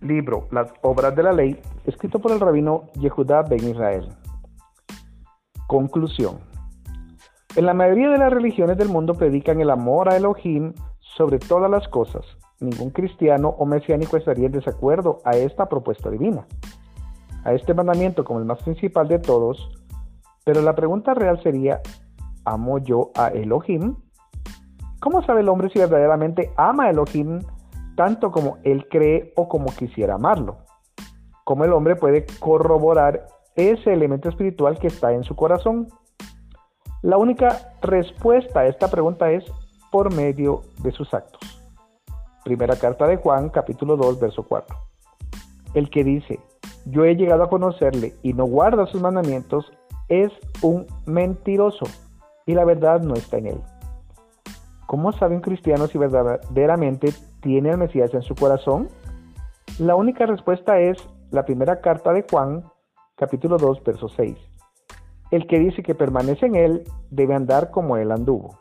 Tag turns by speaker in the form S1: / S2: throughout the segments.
S1: libro Las Obras de la Ley, escrito por el rabino Yehudá Ben Israel. Conclusión. En la mayoría de las religiones del mundo predican el amor a Elohim sobre todas las cosas. Ningún cristiano o mesiánico estaría en desacuerdo a esta propuesta divina, a este mandamiento como el más principal de todos, pero la pregunta real sería, ¿amo yo a Elohim? ¿Cómo sabe el hombre si verdaderamente ama a Elohim tanto como él cree o como quisiera amarlo. ¿Cómo el hombre puede corroborar ese elemento espiritual que está en su corazón? La única respuesta a esta pregunta es por medio de sus actos. Primera carta de Juan, capítulo 2, verso 4. El que dice, yo he llegado a conocerle y no guarda sus mandamientos, es un mentiroso y la verdad no está en él. ¿Cómo sabe un cristiano si verdaderamente tiene al Mesías en su corazón? La única respuesta es la primera carta de Juan, capítulo 2, verso 6. El que dice que permanece en él debe andar como él anduvo.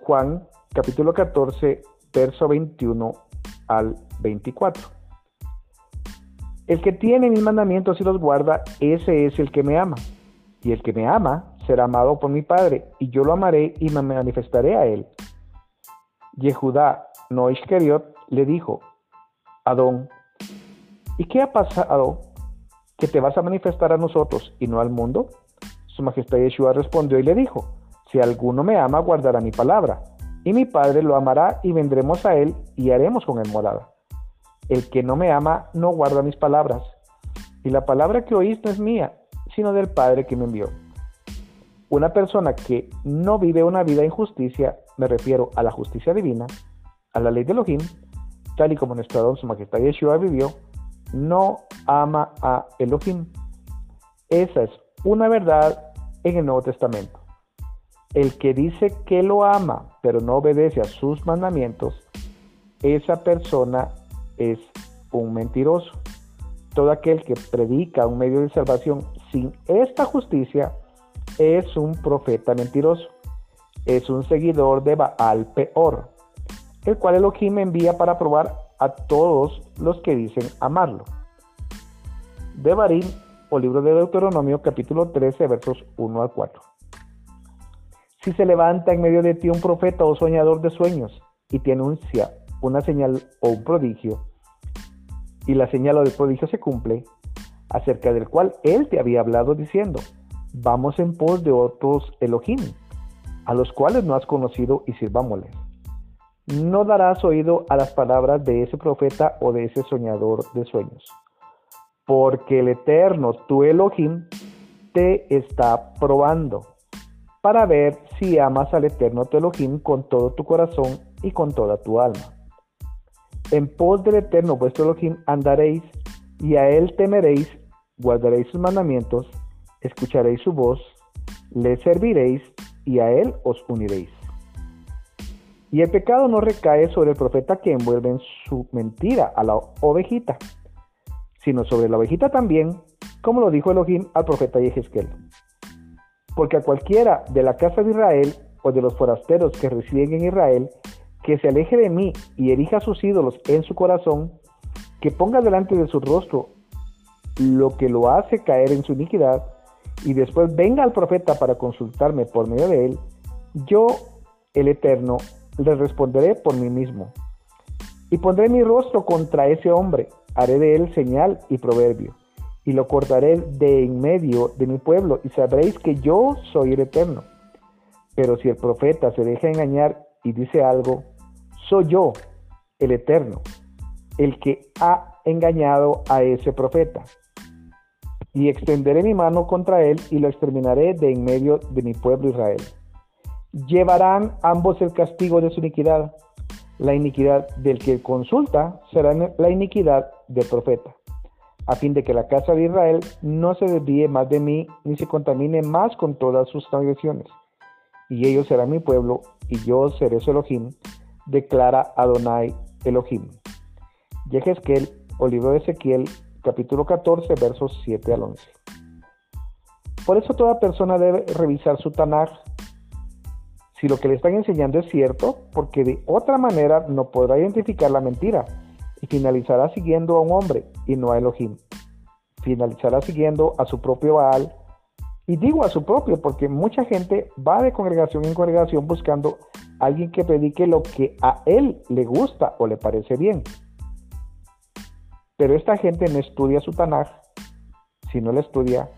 S1: Juan, capítulo 14, verso 21 al 24. El que tiene mis mandamientos y los guarda, ese es el que me ama. Y el que me ama será amado por mi Padre, y yo lo amaré y me manifestaré a él. Yehudá no Iscariot le dijo, Adón, ¿y qué ha pasado que te vas a manifestar a nosotros y no al mundo? Su majestad Yeshua respondió y le dijo, si alguno me ama, guardará mi palabra, y mi Padre lo amará y vendremos a él y haremos con él morada. El que no me ama no guarda mis palabras, y la palabra que oís no es mía, sino del Padre que me envió. Una persona que no vive una vida en justicia, me refiero a la justicia divina, a la ley de Elohim, tal y como nuestro don su majestad Yeshua vivió, no ama a Elohim. Esa es una verdad en el Nuevo Testamento. El que dice que lo ama, pero no obedece a sus mandamientos, esa persona es un mentiroso. Todo aquel que predica un medio de salvación sin esta justicia es un profeta mentiroso. Es un seguidor de Baal Peor, el cual Elohim envía para probar a todos los que dicen amarlo. Devarim o libro de Deuteronomio capítulo 13 versos 1 al 4. Si se levanta en medio de ti un profeta o soñador de sueños y te anuncia una señal o un prodigio, y la señal o el prodigio se cumple, acerca del cual él te había hablado diciendo, vamos en pos de otros Elohim, a los cuales no has conocido y sirvámosles. No darás oído a las palabras de ese profeta o de ese soñador de sueños, porque el eterno, tu Elohim, te está probando para ver si amas al eterno tu Elohim con todo tu corazón y con toda tu alma. En pos del eterno vuestro Elohim andaréis y a él temeréis, guardaréis sus mandamientos escucharéis su voz, le serviréis y a él os uniréis. Y el pecado no recae sobre el profeta que envuelve en su mentira a la ovejita, sino sobre la ovejita también, como lo dijo Elohim al profeta Yehezkel. Porque a cualquiera de la casa de Israel o de los forasteros que residen en Israel, que se aleje de mí y erija sus ídolos en su corazón, que ponga delante de su rostro lo que lo hace caer en su iniquidad, y después venga el profeta para consultarme por medio de él, yo, el Eterno, le responderé por mí mismo. Y pondré mi rostro contra ese hombre, haré de él señal y proverbio, y lo cortaré de en medio de mi pueblo, y sabréis que yo soy el Eterno. Pero si el profeta se deja engañar y dice algo, soy yo, el Eterno, el que ha engañado a ese profeta y extenderé mi mano contra él y lo exterminaré de en medio de mi pueblo Israel. Llevarán ambos el castigo de su iniquidad. La iniquidad del que consulta será la iniquidad del profeta, a fin de que la casa de Israel no se desvíe más de mí ni se contamine más con todas sus transgresiones. Y ellos serán mi pueblo y yo seré su Elohim, declara Adonai Elohim. Yehezkel o libro de Ezequiel capítulo 14, versos 7 al 11. Por eso toda persona debe revisar su Tanaj si lo que le están enseñando es cierto, porque de otra manera no podrá identificar la mentira y finalizará siguiendo a un hombre y no a Elohim. Finalizará siguiendo a su propio Baal. Y digo a su propio porque mucha gente va de congregación en congregación buscando a alguien que predique lo que a él le gusta o le parece bien. Pero esta gente no estudia su Tanaj. Si no la estudia,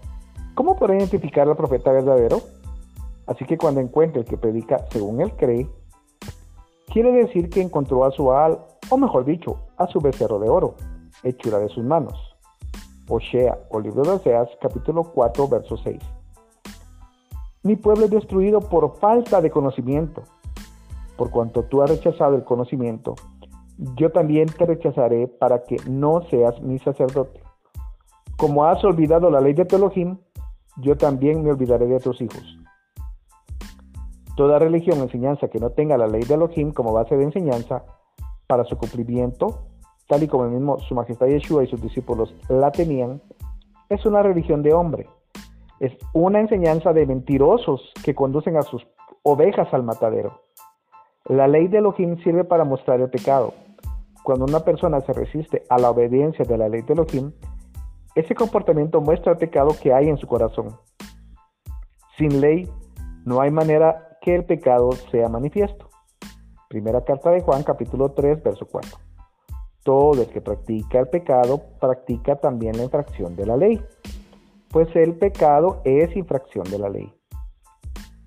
S1: ¿cómo podrá identificar al profeta verdadero? Así que cuando encuentre el que predica según él cree, quiere decir que encontró a su Baal, o mejor dicho, a su becerro de oro, hechura de sus manos. Oshea o libro de Oseas, capítulo 4, verso 6. Mi pueblo es destruido por falta de conocimiento. Por cuanto tú has rechazado el conocimiento, yo también te rechazaré para que no seas mi sacerdote. Como has olvidado la ley de Teologim, yo también me olvidaré de tus hijos. Toda religión o enseñanza que no tenga la ley de Elohim como base de enseñanza para su cumplimiento, tal y como el mismo Su Majestad Yeshua y sus discípulos la tenían, es una religión de hombre. Es una enseñanza de mentirosos que conducen a sus ovejas al matadero. La ley de Elohim sirve para mostrar el pecado. Cuando una persona se resiste a la obediencia de la ley de Elohim, ese comportamiento muestra el pecado que hay en su corazón. Sin ley, no hay manera que el pecado sea manifiesto. Primera carta de Juan capítulo 3 verso 4. Todo el que practica el pecado practica también la infracción de la ley, pues el pecado es infracción de la ley.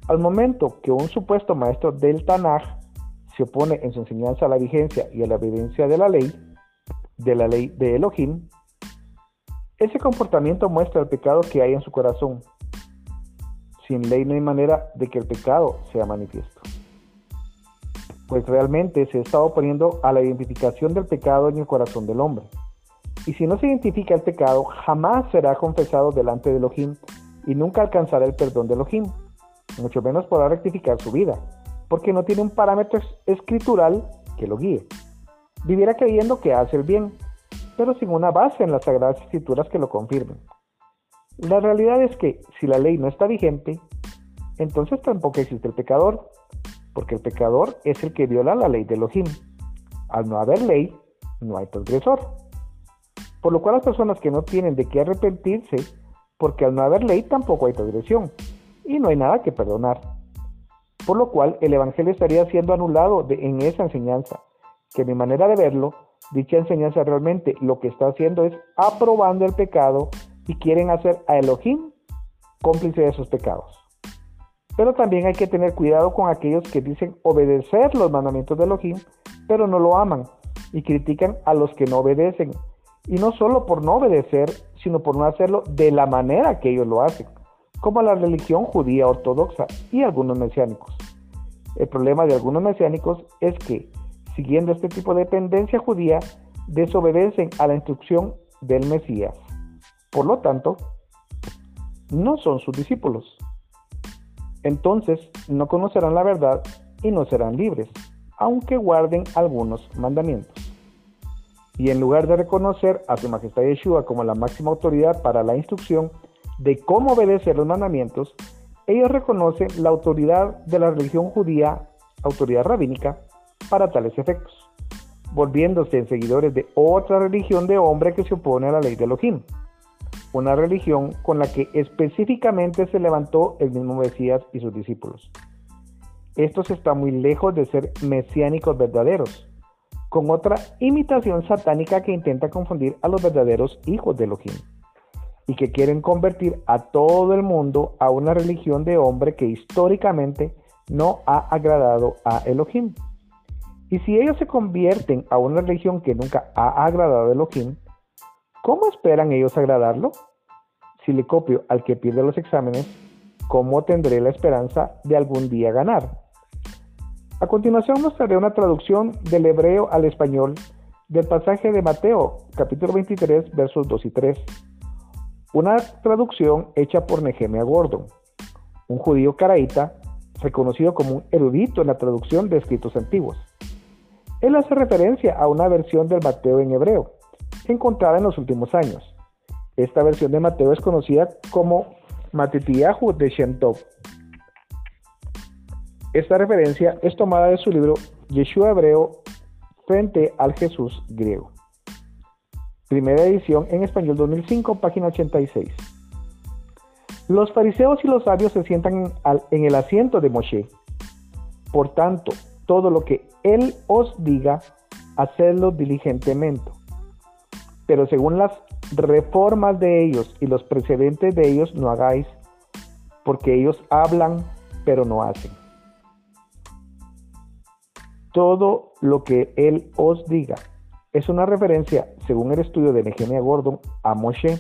S1: Al momento que un supuesto maestro del Tanaj se opone en su enseñanza a la vigencia y a la evidencia de la ley, de la ley de Elohim, ese comportamiento muestra el pecado que hay en su corazón sin ley no hay manera de que el pecado sea manifiesto. Pues realmente se está oponiendo a la identificación del pecado en el corazón del hombre. Y si no se identifica el pecado, jamás será confesado delante de Elohim y nunca alcanzará el perdón de Elohim. Mucho menos podrá rectificar su vida, porque no tiene un parámetro escritural que lo guíe. Vivirá creyendo que hace el bien, pero sin una base en las sagradas escrituras que lo confirmen. La realidad es que si la ley no está vigente, entonces tampoco existe el pecador, porque el pecador es el que viola la ley de Elohim. Al no haber ley, no hay transgresor. Por lo cual las personas que no tienen de qué arrepentirse, porque al no haber ley tampoco hay transgresión, y no hay nada que perdonar. Por lo cual el Evangelio estaría siendo anulado en esa enseñanza, que mi manera de verlo, dicha enseñanza realmente lo que está haciendo es aprobando el pecado y quieren hacer a Elohim cómplice de sus pecados. Pero también hay que tener cuidado con aquellos que dicen obedecer los mandamientos de Elohim, pero no lo aman y critican a los que no obedecen. Y no solo por no obedecer, sino por no hacerlo de la manera que ellos lo hacen, como la religión judía ortodoxa y algunos mesiánicos. El problema de algunos mesiánicos es que, siguiendo este tipo de tendencia judía, desobedecen a la instrucción del Mesías. Por lo tanto, no son sus discípulos. Entonces no conocerán la verdad y no serán libres, aunque guarden algunos mandamientos. Y en lugar de reconocer a su majestad Yeshua como la máxima autoridad para la instrucción de cómo obedecer los mandamientos, ellos reconocen la autoridad de la religión judía, autoridad rabínica, para tales efectos, volviéndose en seguidores de otra religión de hombre que se opone a la ley de Elohim una religión con la que específicamente se levantó el mismo Mesías y sus discípulos. Estos están muy lejos de ser mesiánicos verdaderos, con otra imitación satánica que intenta confundir a los verdaderos hijos de Elohim y que quieren convertir a todo el mundo a una religión de hombre que históricamente no ha agradado a Elohim. Y si ellos se convierten a una religión que nunca ha agradado a Elohim, ¿Cómo esperan ellos agradarlo? Si le copio al que pierde los exámenes, ¿cómo tendré la esperanza de algún día ganar? A continuación mostraré una traducción del hebreo al español del pasaje de Mateo, capítulo 23, versos 2 y 3. Una traducción hecha por Nehemia Gordon, un judío caraíta reconocido como un erudito en la traducción de escritos antiguos. Él hace referencia a una versión del Mateo en hebreo, encontrada en los últimos años. Esta versión de Mateo es conocida como Matitiyahu de Shem Esta referencia es tomada de su libro Yeshua Hebreo frente al Jesús griego. Primera edición en español 2005, página 86. Los fariseos y los sabios se sientan en el asiento de Moshe. Por tanto, todo lo que él os diga, hacedlo diligentemente. Pero según las reformas de ellos y los precedentes de ellos, no hagáis, porque ellos hablan, pero no hacen. Todo lo que él os diga, es una referencia, según el estudio de Nehemia Gordon, a Moshe.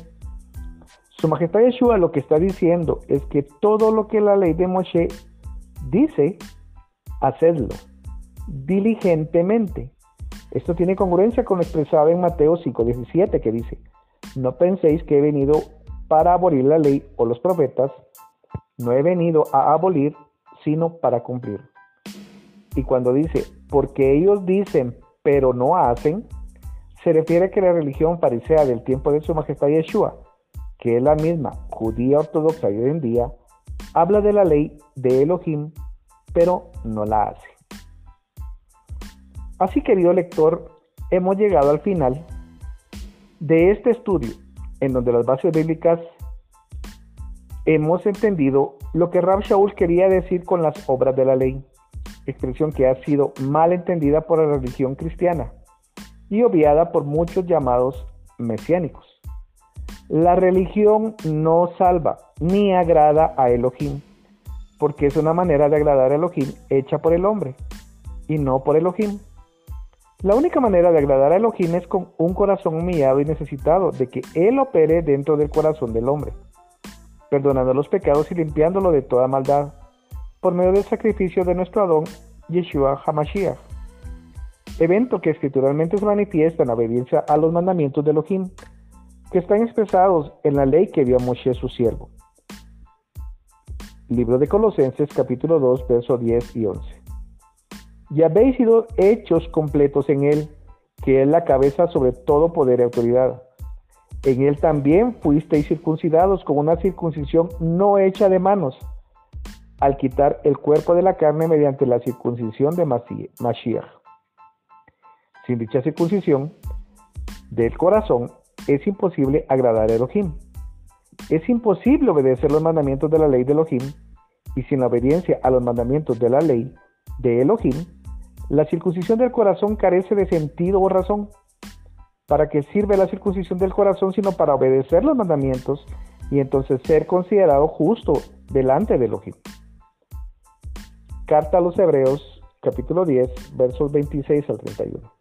S1: Su Majestad Yeshua lo que está diciendo es que todo lo que la ley de Moshe dice, hacedlo diligentemente. Esto tiene congruencia con lo expresado en Mateo 5:17 que dice, no penséis que he venido para abolir la ley o los profetas, no he venido a abolir, sino para cumplir. Y cuando dice, porque ellos dicen, pero no hacen, se refiere a que la religión farisea del tiempo de su majestad Yeshua, que es la misma judía ortodoxa hoy en día, habla de la ley de Elohim, pero no la hace. Así, querido lector, hemos llegado al final de este estudio, en donde las bases bíblicas hemos entendido lo que Rab Shaul quería decir con las obras de la ley, expresión que ha sido mal entendida por la religión cristiana y obviada por muchos llamados mesiánicos. La religión no salva ni agrada a Elohim, porque es una manera de agradar a Elohim hecha por el hombre y no por Elohim. La única manera de agradar a Elohim es con un corazón humillado y necesitado de que Él opere dentro del corazón del hombre, perdonando los pecados y limpiándolo de toda maldad, por medio del sacrificio de nuestro Adón, Yeshua HaMashiach evento que escrituralmente se manifiesta en obediencia a los mandamientos de Elohim, que están expresados en la ley que dio a Moshe su siervo. Libro de Colosenses capítulo 2, versos 10 y 11. Y habéis sido hechos completos en él, que es la cabeza sobre todo poder y autoridad. En él también fuisteis circuncidados con una circuncisión no hecha de manos, al quitar el cuerpo de la carne mediante la circuncisión de Mashiach sin dicha circuncisión del corazón, es imposible agradar a Elohim. Es imposible obedecer los mandamientos de la ley de Elohim y sin la obediencia a los mandamientos de la ley de Elohim, la circuncisión del corazón carece de sentido o razón. ¿Para qué sirve la circuncisión del corazón sino para obedecer los mandamientos y entonces ser considerado justo delante de Elohim? Carta a los Hebreos, capítulo 10, versos 26 al 31.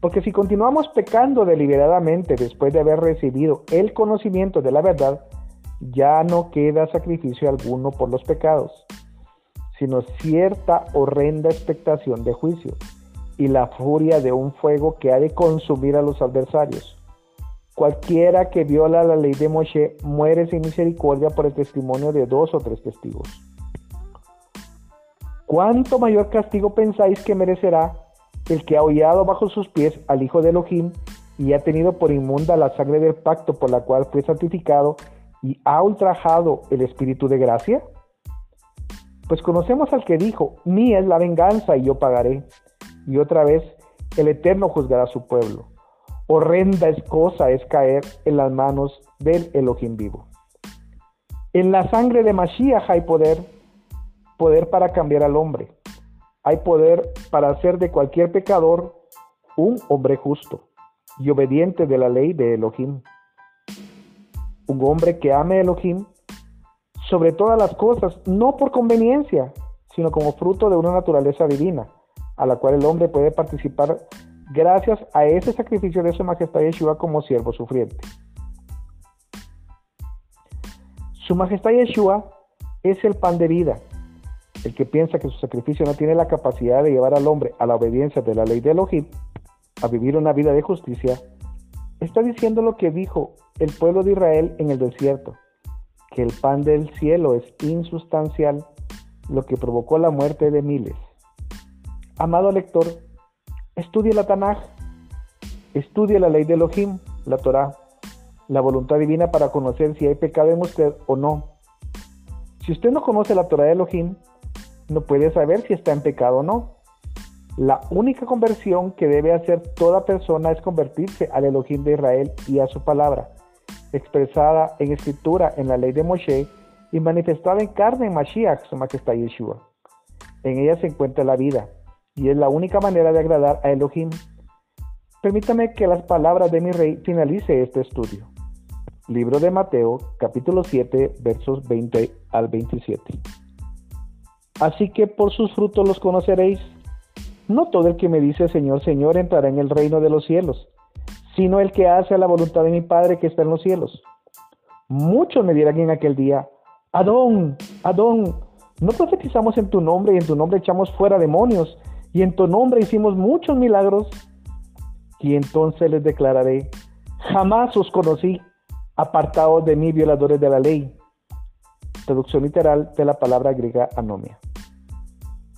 S1: Porque si continuamos pecando deliberadamente después de haber recibido el conocimiento de la verdad, ya no queda sacrificio alguno por los pecados, sino cierta horrenda expectación de juicio y la furia de un fuego que ha de consumir a los adversarios. Cualquiera que viola la ley de Moshe muere sin misericordia por el testimonio de dos o tres testigos. ¿Cuánto mayor castigo pensáis que merecerá el que ha hollado bajo sus pies al Hijo de Elohim y ha tenido por inmunda la sangre del pacto por la cual fue santificado y ha ultrajado el Espíritu de gracia? Pues conocemos al que dijo, mía es la venganza y yo pagaré. Y otra vez, el Eterno juzgará a su pueblo. Horrenda es cosa es caer en las manos del Elohim vivo. En la sangre de Mashiach hay poder, poder para cambiar al hombre hay poder para hacer de cualquier pecador un hombre justo y obediente de la ley de Elohim. Un hombre que ame a Elohim sobre todas las cosas, no por conveniencia, sino como fruto de una naturaleza divina, a la cual el hombre puede participar gracias a ese sacrificio de su majestad Yeshua como siervo sufriente. Su majestad Yeshua es el pan de vida, el que piensa que su sacrificio no tiene la capacidad de llevar al hombre a la obediencia de la ley de Elohim, a vivir una vida de justicia, está diciendo lo que dijo el pueblo de Israel en el desierto, que el pan del cielo es insustancial, lo que provocó la muerte de miles. Amado lector, estudie la Tanaj, estudie la ley de Elohim, la Torah, la voluntad divina para conocer si hay pecado en usted o no. Si usted no conoce la Torah de Elohim, no puede saber si está en pecado o no. La única conversión que debe hacer toda persona es convertirse al Elohim de Israel y a su palabra, expresada en escritura en la ley de Moshe y manifestada en carne en Mashiach, su majestad Yeshua. En ella se encuentra la vida y es la única manera de agradar a Elohim. Permítame que las palabras de mi rey finalice este estudio. Libro de Mateo, capítulo 7, versos 20 al 27. Así que por sus frutos los conoceréis. No todo el que me dice Señor, Señor entrará en el reino de los cielos, sino el que hace la voluntad de mi Padre que está en los cielos. Muchos me dirán en aquel día, Adón, Adón, ¿no profetizamos en tu nombre y en tu nombre echamos fuera demonios y en tu nombre hicimos muchos milagros? Y entonces les declararé, jamás os conocí, apartados de mí, violadores de la ley. Traducción literal de la palabra griega anomia.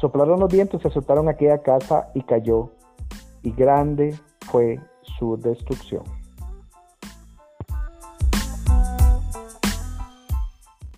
S1: Soplaron los vientos y azotaron aquella casa y cayó, y grande fue su destrucción.